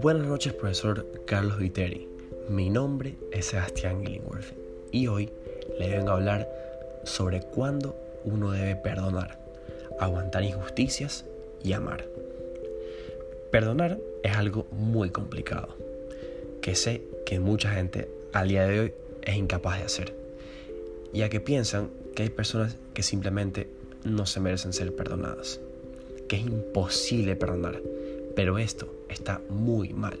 Buenas noches, profesor Carlos Viteri. Mi nombre es Sebastián Gillingworth y hoy le vengo a hablar sobre cuándo uno debe perdonar, aguantar injusticias y amar. Perdonar es algo muy complicado, que sé que mucha gente al día de hoy es incapaz de hacer, ya que piensan que hay personas que simplemente no se merecen ser perdonadas, que es imposible perdonar, pero esto está muy mal,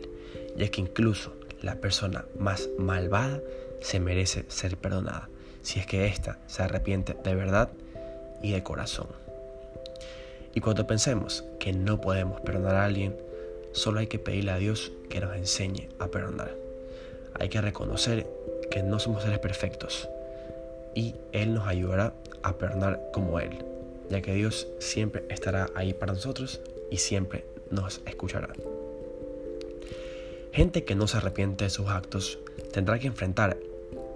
ya que incluso la persona más malvada se merece ser perdonada, si es que ésta se arrepiente de verdad y de corazón. Y cuando pensemos que no podemos perdonar a alguien, solo hay que pedirle a Dios que nos enseñe a perdonar. Hay que reconocer que no somos seres perfectos y Él nos ayudará a perdonar como Él, ya que Dios siempre estará ahí para nosotros y siempre nos escuchará. Gente que no se arrepiente de sus actos tendrá que enfrentar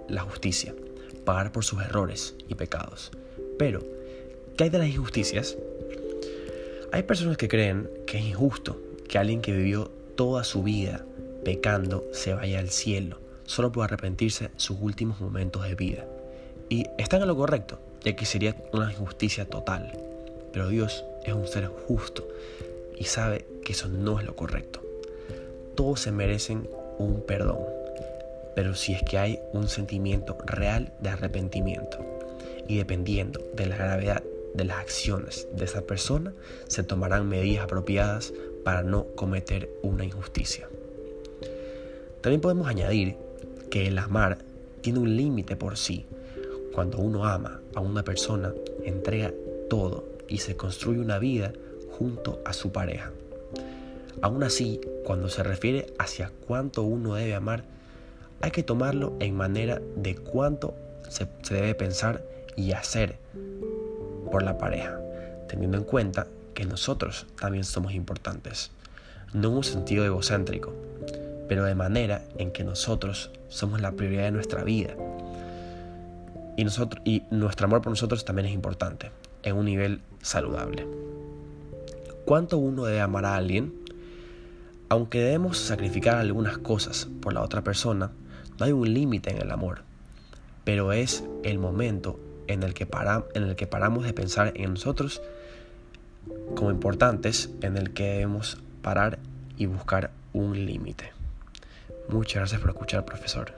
la justicia, pagar por sus errores y pecados. Pero, ¿qué hay de las injusticias? Hay personas que creen que es injusto que alguien que vivió toda su vida pecando se vaya al cielo solo por arrepentirse sus últimos momentos de vida. Y están en lo correcto, ya que sería una injusticia total. Pero Dios es un ser justo y sabe que eso no es lo correcto. Todos se merecen un perdón, pero si es que hay un sentimiento real de arrepentimiento y dependiendo de la gravedad de las acciones de esa persona, se tomarán medidas apropiadas para no cometer una injusticia. También podemos añadir que el amar tiene un límite por sí. Cuando uno ama a una persona, entrega todo y se construye una vida junto a su pareja. Aún así, cuando se refiere hacia cuánto uno debe amar, hay que tomarlo en manera de cuánto se, debe pensar y hacer por la pareja, teniendo en cuenta que nosotros también somos importantes, no en un sentido egocéntrico, pero de manera en que nosotros somos la prioridad de nuestra vida. Y, nosotros, y nuestro amor por nosotros también es importante, en un nivel saludable. ¿Cuánto uno debe amar a alguien? Aunque debemos sacrificar algunas cosas por la otra persona, no hay un límite en el amor, pero es el momento en el, que en el que paramos de pensar en nosotros como importantes, en el que debemos parar y buscar un límite. Muchas gracias por escuchar, profesor.